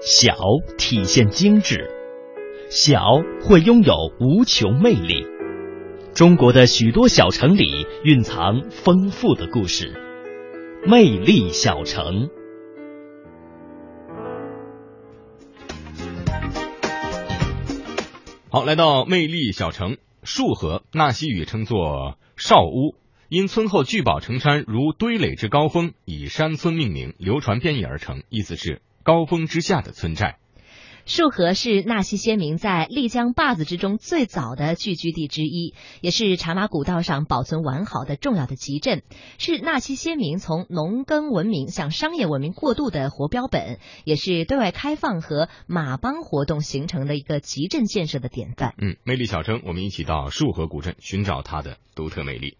小体现精致，小会拥有无穷魅力。中国的许多小城里蕴藏丰富的故事，魅力小城。好，来到魅力小城束河，纳西语称作少屋，因村后聚宝成山如堆垒之高峰，以山村命名，流传变异而成，意思是高峰之下的村寨。束河是纳西先民在丽江坝子之中最早的聚居地之一，也是茶马古道上保存完好的重要的集镇，是纳西先民从农耕文明向商业文明过渡的活标本，也是对外开放和马帮活动形成的一个集镇建设的典范。嗯，魅力小城，我们一起到束河古镇寻找它的独特魅力。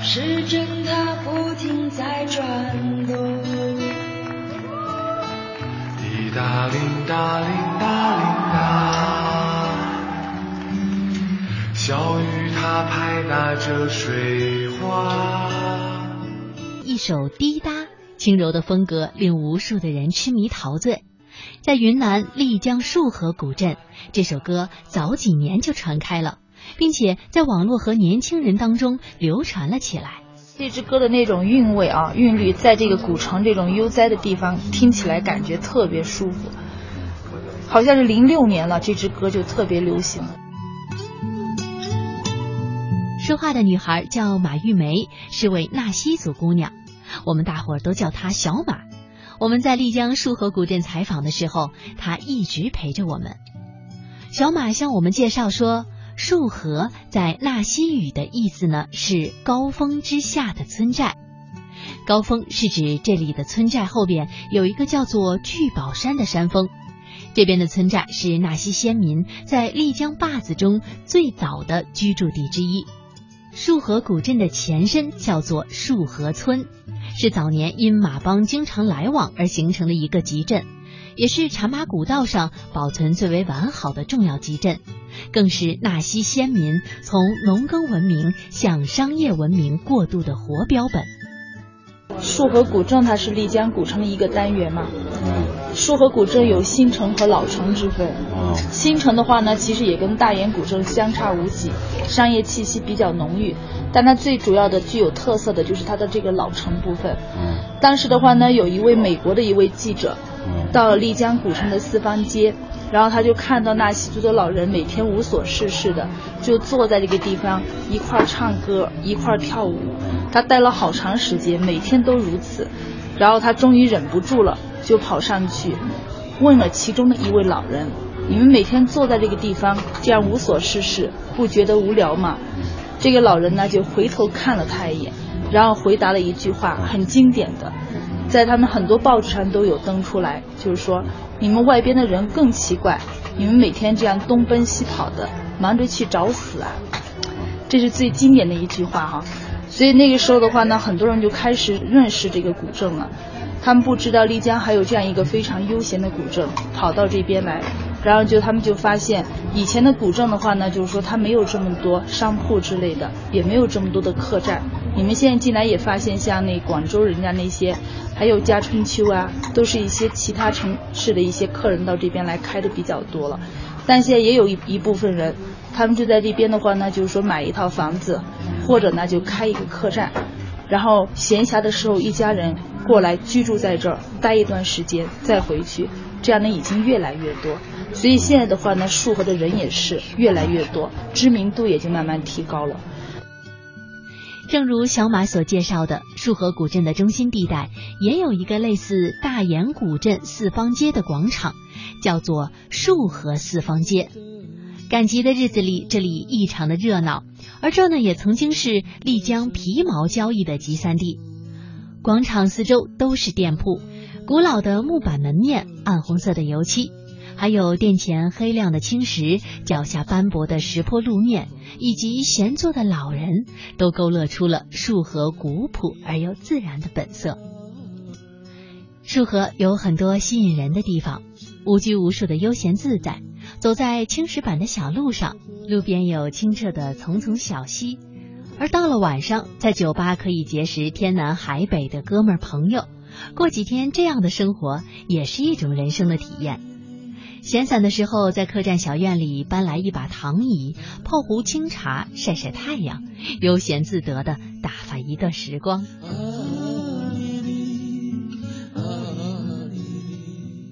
时针它不停在转动。滴答铃答铃答铃答，小雨它拍打着水花。一首滴答，轻柔的风格令无数的人痴迷陶醉。在云南丽江束河古镇，这首歌早几年就传开了，并且在网络和年轻人当中流传了起来。这支歌的那种韵味啊，韵律，在这个古城这种悠哉的地方听起来感觉特别舒服，好像是零六年了，这支歌就特别流行。说话的女孩叫马玉梅，是位纳西族姑娘，我们大伙儿都叫她小马。我们在丽江束河古镇采访的时候，她一直陪着我们。小马向我们介绍说，束河在纳西语的意思呢是高峰之下的村寨。高峰是指这里的村寨后边有一个叫做聚宝山的山峰。这边的村寨是纳西先民在丽江坝子中最早的居住地之一。束河古镇的前身叫做束河村，是早年因马帮经常来往而形成的一个集镇，也是茶马古道上保存最为完好的重要集镇，更是纳西先民从农耕文明向商业文明过渡的活标本。束河古镇它是丽江古城的一个单元嘛。束河古镇有新城和老城之分。新城的话呢，其实也跟大研古镇相差无几，商业气息比较浓郁。但它最主要的具有特色的就是它的这个老城部分。当时的话呢，有一位美国的一位记者，到了丽江古城的四方街，然后他就看到纳西族的老人每天无所事事的，就坐在这个地方一块唱歌，一块跳舞。他待了好长时间，每天都如此。然后他终于忍不住了，就跑上去问了其中的一位老人：“你们每天坐在这个地方这样无所事事，不觉得无聊吗？”这个老人呢就回头看了他一眼，然后回答了一句话，很经典的，在他们很多报纸上都有登出来，就是说：“你们外边的人更奇怪，你们每天这样东奔西跑的，忙着去找死啊！”这是最经典的一句话哈。所以那个时候的话呢，很多人就开始认识这个古镇了。他们不知道丽江还有这样一个非常悠闲的古镇，跑到这边来，然后就他们就发现，以前的古镇的话呢，就是说它没有这么多商铺之类的，也没有这么多的客栈。你们现在进来也发现，像那广州人家那些，还有嘉春秋啊，都是一些其他城市的一些客人到这边来开的比较多了。但现在也有一一部分人，他们就在这边的话呢，就是说买一套房子。或者呢，就开一个客栈，然后闲暇的时候，一家人过来居住在这儿，待一段时间再回去，这样呢已经越来越多。所以现在的话呢，束河的人也是越来越多，知名度也就慢慢提高了。正如小马所介绍的，束河古镇的中心地带也有一个类似大研古镇四方街的广场，叫做束河四方街。赶集的日子里，这里异常的热闹，而这呢，也曾经是丽江皮毛交易的集散地。广场四周都是店铺，古老的木板门面，暗红色的油漆，还有殿前黑亮的青石，脚下斑驳的石坡路面，以及闲坐的老人，都勾勒出了束河古朴而又自然的本色。束河有很多吸引人的地方，无拘无束的悠闲自在。走在青石板的小路上，路边有清澈的丛丛小溪，而到了晚上，在酒吧可以结识天南海北的哥们儿朋友，过几天这样的生活也是一种人生的体验。闲散的时候，在客栈小院里搬来一把躺椅，泡壶清茶，晒晒太阳，悠闲自得的打发一段时光。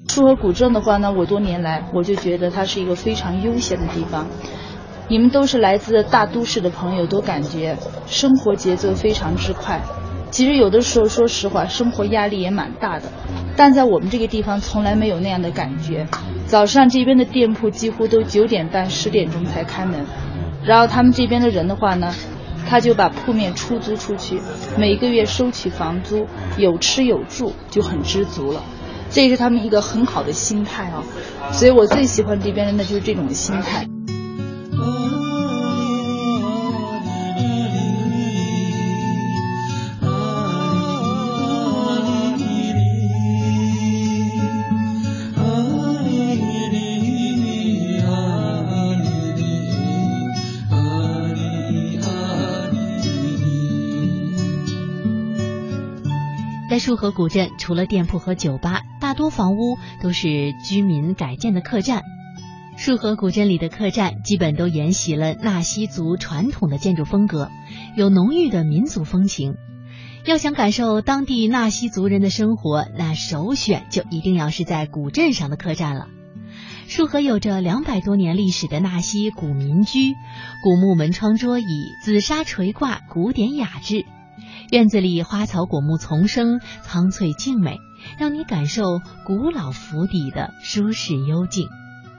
束河古镇的话呢，我多年来我就觉得它是一个非常悠闲的地方。你们都是来自大都市的朋友，都感觉生活节奏非常之快。其实有的时候，说实话，生活压力也蛮大的。但在我们这个地方，从来没有那样的感觉。早上这边的店铺几乎都九点半、十点钟才开门，然后他们这边的人的话呢，他就把铺面出租出去，每个月收取房租，有吃有住，就很知足了。这是他们一个很好的心态啊，所以我最喜欢这边人的就是这种心态。束河古镇，除了店铺和酒吧，大多房屋都是居民改建的客栈。束河古镇里的客栈基本都沿袭了纳西族传统的建筑风格，有浓郁的民族风情。要想感受当地纳西族人的生活，那首选就一定要是在古镇上的客栈了。束河有着两百多年历史的纳西古民居，古木门窗桌椅，紫砂垂挂，古典雅致。院子里花草果木丛生，苍翠静美，让你感受古老府邸的舒适幽静。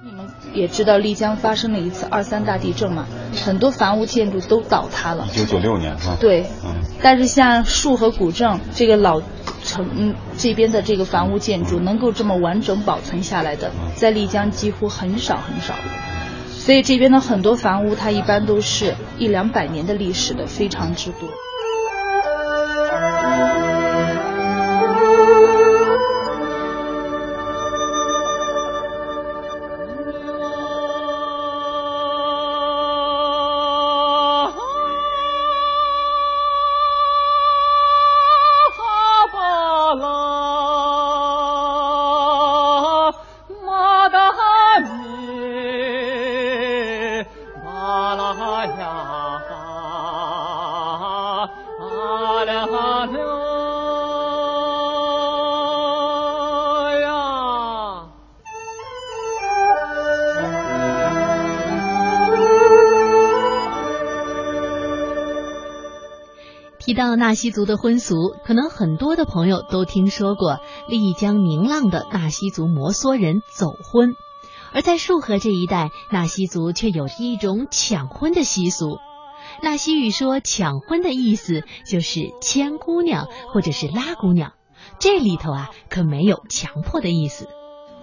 你们也知道丽江发生了一次二三大地震嘛，很多房屋建筑都倒塌了。一九九六年是吧？对，嗯。但是像树和古镇这个老城这边的这个房屋建筑，能够这么完整保存下来的，在丽江几乎很少很少。所以这边的很多房屋，它一般都是一两百年的历史的，非常之多。提到纳西族的婚俗，可能很多的朋友都听说过丽江宁浪的纳西族摩梭人走婚，而在束河这一带，纳西族却有着一种抢婚的习俗。纳西语说抢婚的意思就是牵姑娘或者是拉姑娘，这里头啊可没有强迫的意思。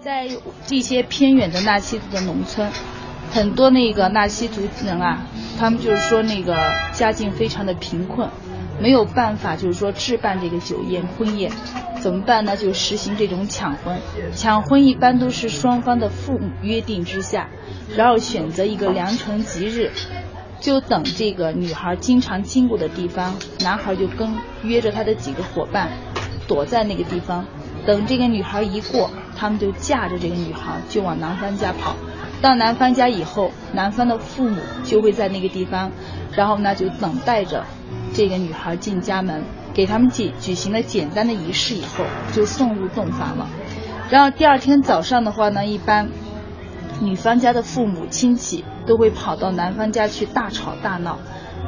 在一些偏远的纳西族的农村，很多那个纳西族人啊，他们就是说那个家境非常的贫困。没有办法，就是说置办这个酒宴婚宴，怎么办呢？就实行这种抢婚。抢婚一般都是双方的父母约定之下，然后选择一个良辰吉日，就等这个女孩经常经过的地方，男孩就跟约着他的几个伙伴，躲在那个地方，等这个女孩一过，他们就架着这个女孩就往男方家跑。到男方家以后，男方的父母就会在那个地方，然后呢就等待着。这个女孩进家门，给他们举举行了简单的仪式以后，就送入洞房了。然后第二天早上的话呢，一般女方家的父母亲戚都会跑到男方家去大吵大闹，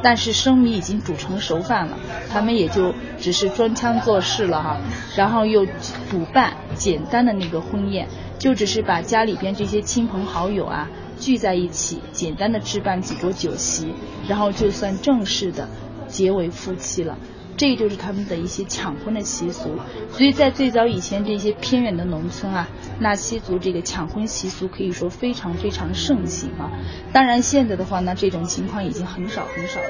但是生米已经煮成熟饭了，他们也就只是装腔作势了哈。然后又补办简单的那个婚宴，就只是把家里边这些亲朋好友啊聚在一起，简单的置办几桌酒席，然后就算正式的。结为夫妻了，这就是他们的一些抢婚的习俗。所以在最早以前，这些偏远的农村啊，纳西族这个抢婚习俗可以说非常非常盛行啊。当然，现在的话呢，这种情况已经很少很少了。